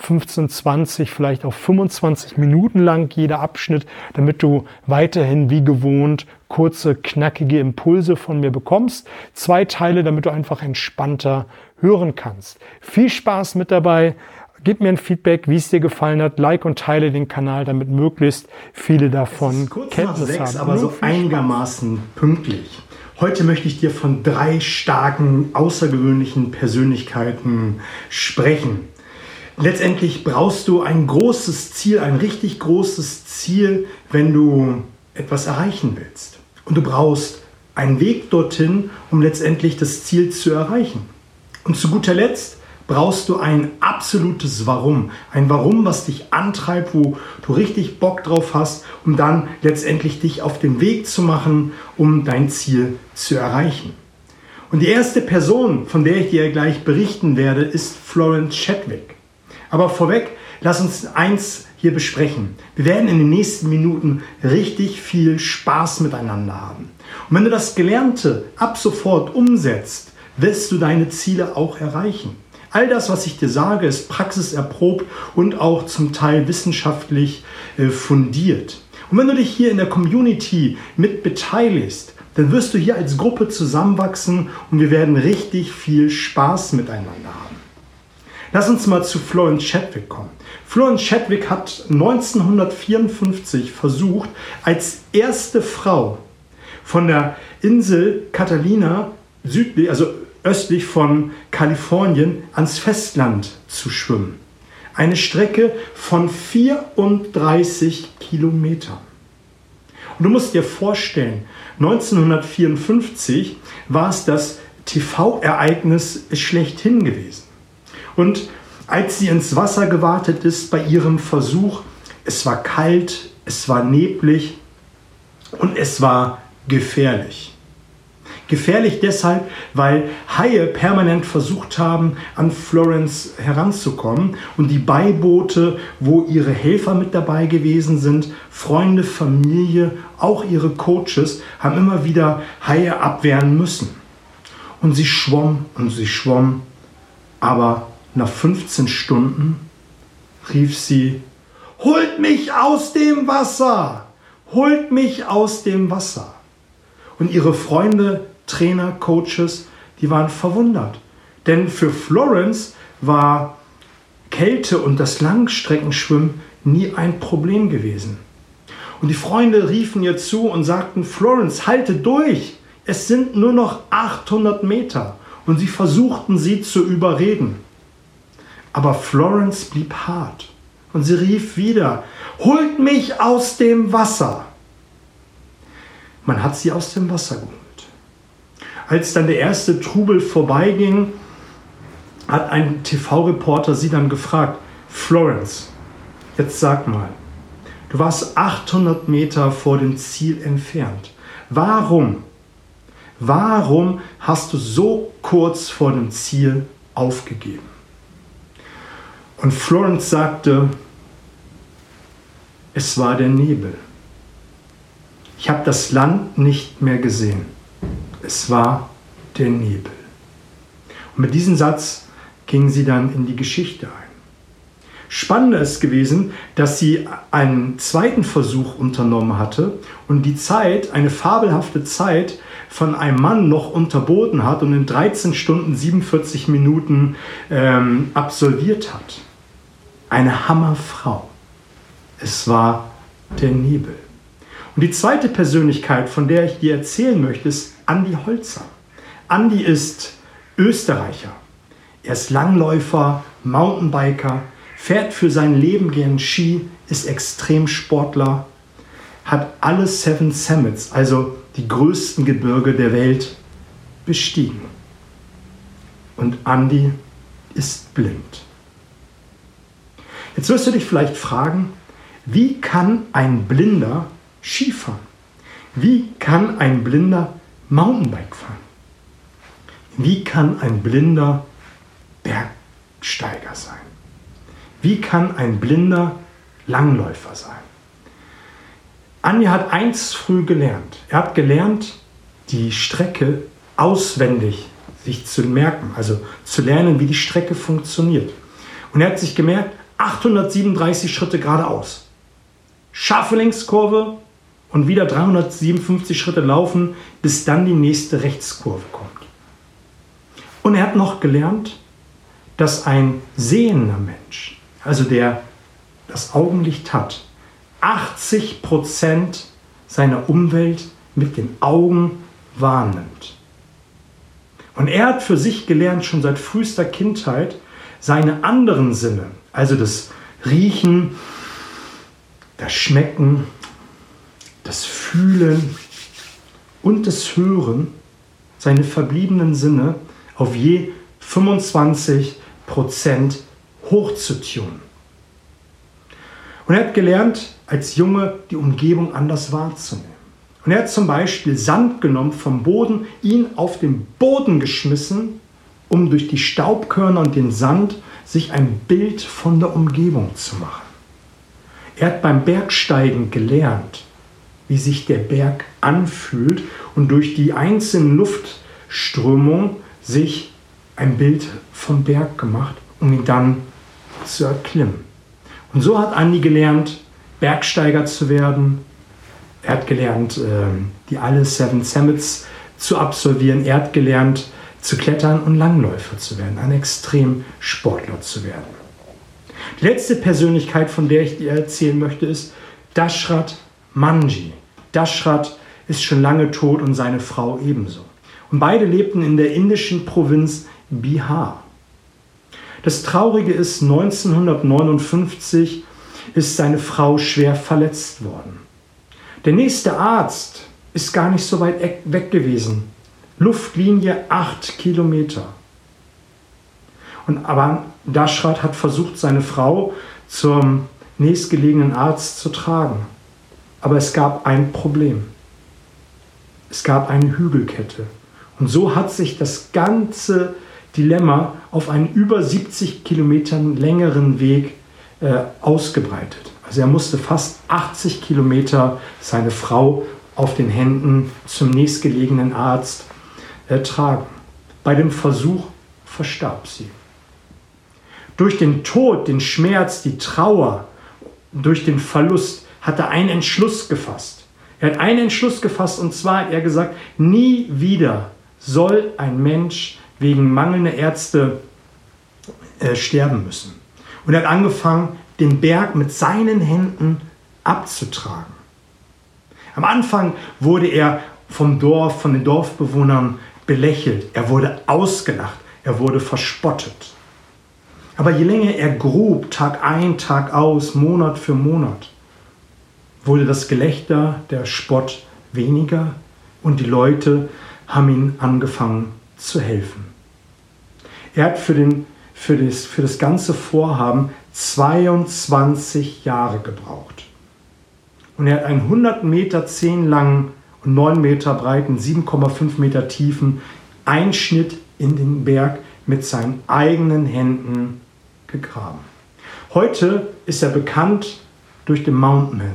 15, 20, vielleicht auch 25 Minuten lang jeder Abschnitt, damit du weiterhin wie gewohnt kurze, knackige Impulse von mir bekommst. Zwei Teile, damit du einfach entspannter hören kannst. Viel Spaß mit dabei. Gib mir ein Feedback, wie es dir gefallen hat. Like und teile den Kanal, damit möglichst viele davon kurz Kenntnis nach sechs, haben. aber so einigermaßen pünktlich. Heute möchte ich dir von drei starken, außergewöhnlichen Persönlichkeiten sprechen. Letztendlich brauchst du ein großes Ziel, ein richtig großes Ziel, wenn du etwas erreichen willst. Und du brauchst einen Weg dorthin, um letztendlich das Ziel zu erreichen. Und zu guter Letzt brauchst du ein absolutes Warum. Ein Warum, was dich antreibt, wo du richtig Bock drauf hast, um dann letztendlich dich auf den Weg zu machen, um dein Ziel zu erreichen. Und die erste Person, von der ich dir gleich berichten werde, ist Florence Chadwick. Aber vorweg, lass uns eins hier besprechen. Wir werden in den nächsten Minuten richtig viel Spaß miteinander haben. Und wenn du das Gelernte ab sofort umsetzt, wirst du deine Ziele auch erreichen. All das, was ich dir sage, ist praxiserprobt und auch zum Teil wissenschaftlich äh, fundiert. Und wenn du dich hier in der Community mit beteiligst, dann wirst du hier als Gruppe zusammenwachsen und wir werden richtig viel Spaß miteinander haben. Lass uns mal zu Florence Chadwick kommen. Florence Chadwick hat 1954 versucht, als erste Frau von der Insel Catalina südlich, also östlich von Kalifornien ans Festland zu schwimmen. Eine Strecke von 34 Kilometern. Und du musst dir vorstellen, 1954 war es das TV-Ereignis schlechthin gewesen. Und als sie ins Wasser gewartet ist bei ihrem Versuch, es war kalt, es war neblig und es war gefährlich. Gefährlich deshalb, weil Haie permanent versucht haben, an Florence heranzukommen und die Beiboote, wo ihre Helfer mit dabei gewesen sind, Freunde, Familie, auch ihre Coaches, haben immer wieder Haie abwehren müssen. Und sie schwamm und sie schwamm, aber nach 15 Stunden rief sie, Holt mich aus dem Wasser! Holt mich aus dem Wasser! Und ihre Freunde Trainer, Coaches, die waren verwundert. Denn für Florence war Kälte und das Langstreckenschwimmen nie ein Problem gewesen. Und die Freunde riefen ihr zu und sagten, Florence, halte durch. Es sind nur noch 800 Meter. Und sie versuchten sie zu überreden. Aber Florence blieb hart. Und sie rief wieder, holt mich aus dem Wasser. Man hat sie aus dem Wasser geholt. Als dann der erste Trubel vorbeiging, hat ein TV-Reporter sie dann gefragt, Florence, jetzt sag mal, du warst 800 Meter vor dem Ziel entfernt. Warum, warum hast du so kurz vor dem Ziel aufgegeben? Und Florence sagte, es war der Nebel. Ich habe das Land nicht mehr gesehen. Es war der Nebel. Und mit diesem Satz ging sie dann in die Geschichte ein. Spannender ist gewesen, dass sie einen zweiten Versuch unternommen hatte und die Zeit, eine fabelhafte Zeit, von einem Mann noch unterboten hat und in 13 Stunden 47 Minuten ähm, absolviert hat. Eine Hammerfrau. Es war der Nebel. Und die zweite Persönlichkeit, von der ich dir erzählen möchte, ist Andi Holzer. Andi ist Österreicher. Er ist Langläufer, Mountainbiker, fährt für sein Leben gern Ski, ist Extremsportler, hat alle Seven Summits, also die größten Gebirge der Welt, bestiegen. Und Andi ist blind. Jetzt wirst du dich vielleicht fragen, Wie kann ein Blinder Skifahren? Wie kann ein Blinder Mountainbike fahren? Wie kann ein Blinder Bergsteiger sein? Wie kann ein Blinder Langläufer sein? Anja hat eins früh gelernt. Er hat gelernt, die Strecke auswendig sich zu merken, also zu lernen, wie die Strecke funktioniert. Und er hat sich gemerkt, 837 Schritte geradeaus. Scharfe Längskurve und wieder 357 Schritte laufen, bis dann die nächste Rechtskurve kommt. Und er hat noch gelernt, dass ein sehender Mensch, also der das Augenlicht hat, 80 Prozent seiner Umwelt mit den Augen wahrnimmt. Und er hat für sich gelernt, schon seit frühester Kindheit, seine anderen Sinne, also das Riechen, das Schmecken, das Fühlen und das Hören, seine verbliebenen Sinne auf je 25 Prozent hochzutunen. Und er hat gelernt, als Junge die Umgebung anders wahrzunehmen. Und er hat zum Beispiel Sand genommen vom Boden, ihn auf den Boden geschmissen, um durch die Staubkörner und den Sand sich ein Bild von der Umgebung zu machen. Er hat beim Bergsteigen gelernt, wie sich der Berg anfühlt und durch die einzelnen Luftströmungen sich ein Bild vom Berg gemacht, um ihn dann zu erklimmen. Und so hat Andi gelernt, Bergsteiger zu werden. Er hat gelernt, ähm, die alle Seven Summits zu absolvieren. Er hat gelernt, zu klettern und Langläufer zu werden, ein Extremsportler zu werden. Die letzte Persönlichkeit, von der ich dir erzählen möchte, ist Dashrat Manji. Dashrat ist schon lange tot und seine Frau ebenso. Und beide lebten in der indischen Provinz Bihar. Das Traurige ist, 1959 ist seine Frau schwer verletzt worden. Der nächste Arzt ist gar nicht so weit weg gewesen. Luftlinie 8 Kilometer. Und aber Dashrat hat versucht, seine Frau zum nächstgelegenen Arzt zu tragen. Aber es gab ein Problem. Es gab eine Hügelkette. Und so hat sich das ganze Dilemma auf einen über 70 Kilometern längeren Weg äh, ausgebreitet. Also er musste fast 80 Kilometer seine Frau auf den Händen zum nächstgelegenen Arzt ertragen. Bei dem Versuch verstarb sie. Durch den Tod, den Schmerz, die Trauer, durch den Verlust hat er einen Entschluss gefasst. Er hat einen Entschluss gefasst und zwar hat er gesagt, nie wieder soll ein Mensch wegen mangelnder Ärzte äh, sterben müssen. Und er hat angefangen, den Berg mit seinen Händen abzutragen. Am Anfang wurde er vom Dorf, von den Dorfbewohnern belächelt, er wurde ausgelacht, er wurde verspottet. Aber je länger er grub, Tag ein, Tag aus, Monat für Monat, wurde das Gelächter, der Spott weniger und die Leute haben ihm angefangen zu helfen. Er hat für, den, für, das, für das ganze Vorhaben 22 Jahre gebraucht. Und er hat einen 100 Meter 10 langen und 9 Meter breiten, 7,5 Meter tiefen Einschnitt in den Berg mit seinen eigenen Händen gegraben. Heute ist er bekannt durch den Mountain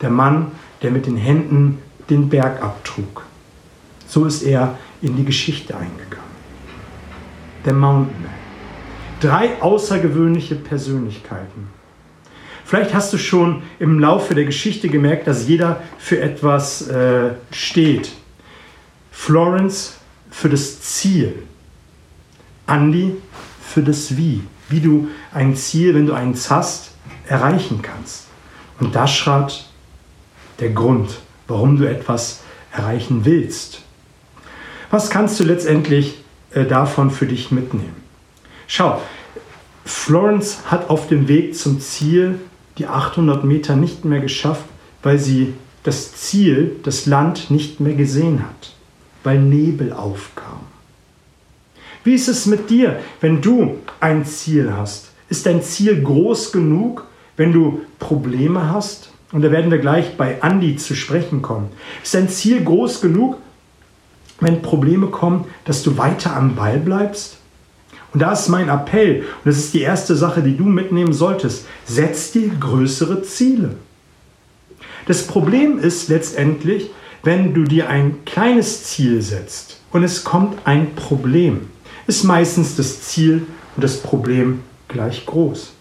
der Mann, der mit den Händen den Berg abtrug. So ist er in die Geschichte eingegangen. Der Mountain Man. Drei außergewöhnliche Persönlichkeiten. Vielleicht hast du schon im Laufe der Geschichte gemerkt, dass jeder für etwas äh, steht. Florence für das Ziel. Andy für das Wie. Wie du ein Ziel, wenn du eins hast, erreichen kannst. Und Dashrat der Grund, warum du etwas erreichen willst. Was kannst du letztendlich äh, davon für dich mitnehmen? Schau, Florence hat auf dem Weg zum Ziel die 800 Meter nicht mehr geschafft, weil sie das Ziel, das Land nicht mehr gesehen hat, weil Nebel aufkam. Wie ist es mit dir, wenn du ein Ziel hast? Ist dein Ziel groß genug, wenn du Probleme hast, und da werden wir gleich bei Andi zu sprechen kommen, ist dein Ziel groß genug, wenn Probleme kommen, dass du weiter am Ball bleibst? Und da ist mein Appell, und das ist die erste Sache, die du mitnehmen solltest, setz dir größere Ziele. Das Problem ist letztendlich, wenn du dir ein kleines Ziel setzt und es kommt ein Problem, ist meistens das Ziel und das Problem gleich groß.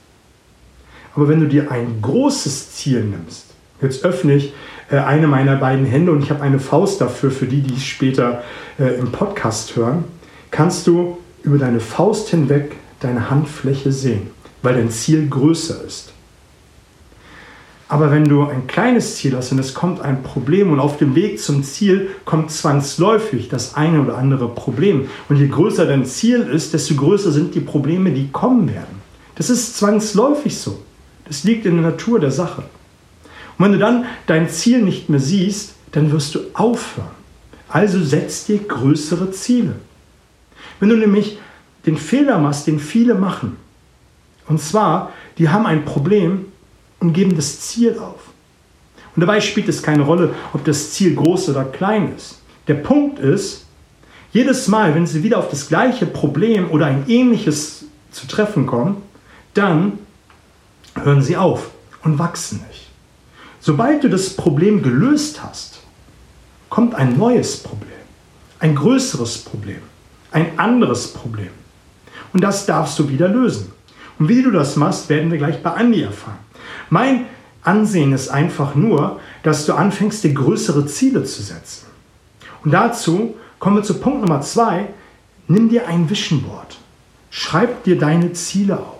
Aber wenn du dir ein großes Ziel nimmst, jetzt öffne ich äh, eine meiner beiden Hände und ich habe eine Faust dafür, für die, die es später äh, im Podcast hören, kannst du über deine Faust hinweg deine Handfläche sehen, weil dein Ziel größer ist. Aber wenn du ein kleines Ziel hast und es kommt ein Problem und auf dem Weg zum Ziel kommt zwangsläufig das eine oder andere Problem. Und je größer dein Ziel ist, desto größer sind die Probleme, die kommen werden. Das ist zwangsläufig so. Das liegt in der Natur der Sache. Und wenn du dann dein Ziel nicht mehr siehst, dann wirst du aufhören. Also setz dir größere Ziele. Wenn du nämlich den Fehler machst, den viele machen, und zwar, die haben ein Problem, und geben das Ziel auf. Und dabei spielt es keine Rolle, ob das Ziel groß oder klein ist. Der Punkt ist, jedes Mal, wenn sie wieder auf das gleiche Problem oder ein ähnliches zu treffen kommen, dann hören sie auf und wachsen nicht. Sobald du das Problem gelöst hast, kommt ein neues Problem, ein größeres Problem, ein anderes Problem. Und das darfst du wieder lösen. Und wie du das machst, werden wir gleich bei Andi erfahren. Mein Ansehen ist einfach nur, dass du anfängst, dir größere Ziele zu setzen. Und dazu kommen wir zu Punkt Nummer zwei. Nimm dir ein Vision Board. Schreib dir deine Ziele auf.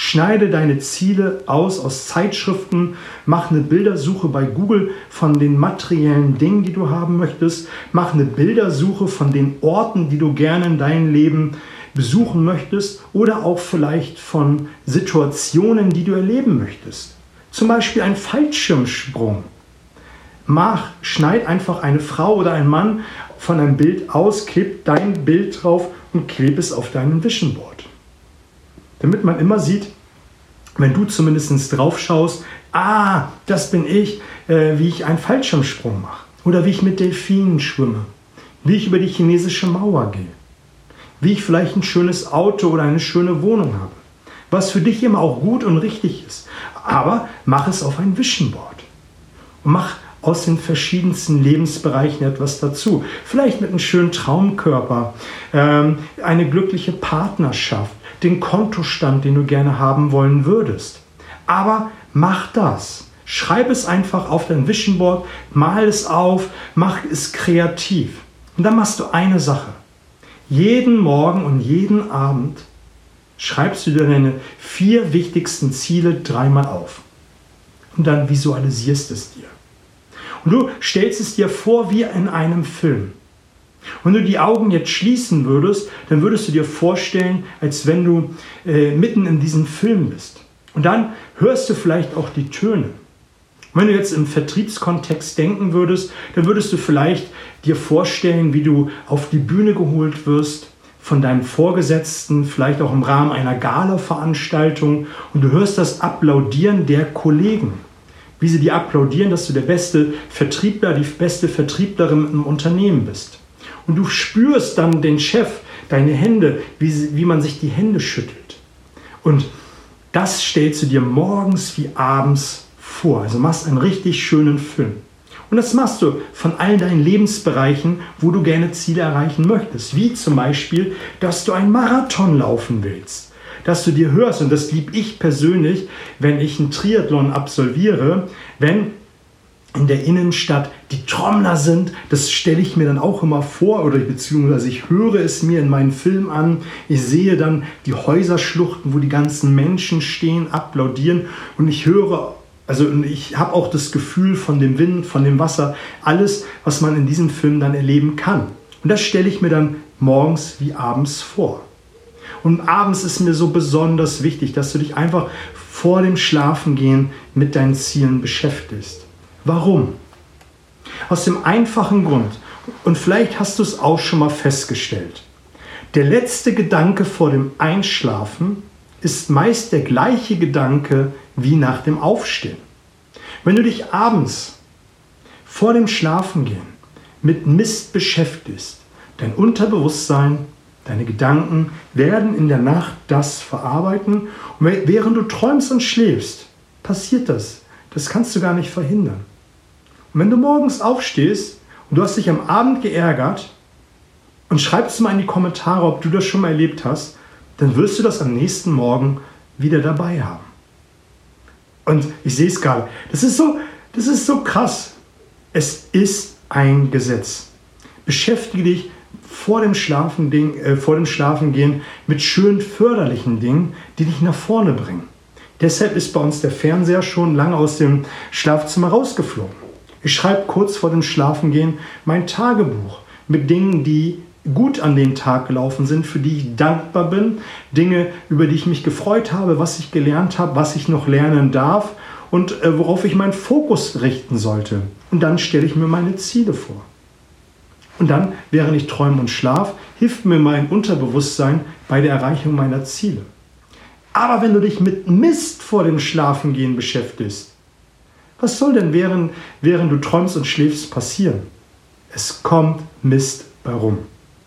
Schneide deine Ziele aus aus Zeitschriften, mach eine Bildersuche bei Google von den materiellen Dingen, die du haben möchtest, mach eine Bildersuche von den Orten, die du gerne in deinem Leben besuchen möchtest oder auch vielleicht von Situationen, die du erleben möchtest. Zum Beispiel ein Fallschirmsprung. Mach, schneid einfach eine Frau oder ein Mann von einem Bild aus, kleb dein Bild drauf und kleb es auf deinem Vision Board. Damit man immer sieht, wenn du zumindest drauf schaust, ah, das bin ich, äh, wie ich einen Fallschirmsprung mache. Oder wie ich mit Delfinen schwimme. Wie ich über die chinesische Mauer gehe. Wie ich vielleicht ein schönes Auto oder eine schöne Wohnung habe. Was für dich immer auch gut und richtig ist. Aber mach es auf ein Vision Board. Und mach aus den verschiedensten Lebensbereichen etwas dazu. Vielleicht mit einem schönen Traumkörper, ähm, eine glückliche Partnerschaft, den Kontostand, den du gerne haben wollen würdest. Aber mach das. Schreib es einfach auf dein Vision Board, mal es auf, mach es kreativ. Und dann machst du eine Sache. Jeden Morgen und jeden Abend schreibst du dir deine vier wichtigsten Ziele dreimal auf. Und dann visualisierst es dir. Und du stellst es dir vor wie in einem Film. Wenn du die Augen jetzt schließen würdest, dann würdest du dir vorstellen, als wenn du äh, mitten in diesem Film bist. Und dann hörst du vielleicht auch die Töne. Wenn du jetzt im Vertriebskontext denken würdest, dann würdest du vielleicht dir vorstellen, wie du auf die Bühne geholt wirst von deinem Vorgesetzten, vielleicht auch im Rahmen einer Gala-Veranstaltung und du hörst das Applaudieren der Kollegen. Wie sie dir applaudieren, dass du der beste Vertriebler, die beste Vertrieblerin im Unternehmen bist. Und du spürst dann den Chef, deine Hände, wie, wie man sich die Hände schüttelt. Und das stellst du dir morgens wie abends vor. Also machst einen richtig schönen Film. Und das machst du von all deinen Lebensbereichen, wo du gerne Ziele erreichen möchtest. Wie zum Beispiel, dass du einen Marathon laufen willst. Dass du dir hörst, und das liebe ich persönlich, wenn ich einen Triathlon absolviere, wenn in der Innenstadt die Trommler sind. Das stelle ich mir dann auch immer vor oder beziehungsweise ich höre es mir in meinen Film an. Ich sehe dann die Häuserschluchten, wo die ganzen Menschen stehen, applaudieren und ich höre also ich habe auch das Gefühl von dem Wind, von dem Wasser, alles, was man in diesem Film dann erleben kann. Und das stelle ich mir dann morgens wie abends vor. Und abends ist mir so besonders wichtig, dass du dich einfach vor dem Schlafengehen mit deinen Zielen beschäftigst. Warum? Aus dem einfachen Grund, und vielleicht hast du es auch schon mal festgestellt, der letzte Gedanke vor dem Einschlafen ist meist der gleiche Gedanke wie nach dem Aufstehen. Wenn du dich abends vor dem Schlafengehen mit Mist beschäftigst, dein Unterbewusstsein, deine Gedanken werden in der Nacht das verarbeiten und während du träumst und schläfst, passiert das. Das kannst du gar nicht verhindern. Und wenn du morgens aufstehst und du hast dich am Abend geärgert und schreibst mal in die Kommentare, ob du das schon mal erlebt hast, dann wirst du das am nächsten Morgen wieder dabei haben. Und ich sehe es gerade. Das ist so, das ist so krass. Es ist ein Gesetz. Beschäftige dich vor dem, Schlafen, äh, vor dem Schlafengehen mit schön förderlichen Dingen, die dich nach vorne bringen. Deshalb ist bei uns der Fernseher schon lange aus dem Schlafzimmer rausgeflogen. Ich schreibe kurz vor dem Schlafengehen mein Tagebuch mit Dingen, die gut an den Tag gelaufen sind, für die ich dankbar bin, Dinge, über die ich mich gefreut habe, was ich gelernt habe, was ich noch lernen darf und äh, worauf ich meinen Fokus richten sollte. Und dann stelle ich mir meine Ziele vor. Und dann, während ich träume und schlaf, hilft mir mein Unterbewusstsein bei der Erreichung meiner Ziele. Aber wenn du dich mit Mist vor dem Schlafengehen beschäftigst, was soll denn während, während du träumst und schläfst passieren? Es kommt Mist bei rum.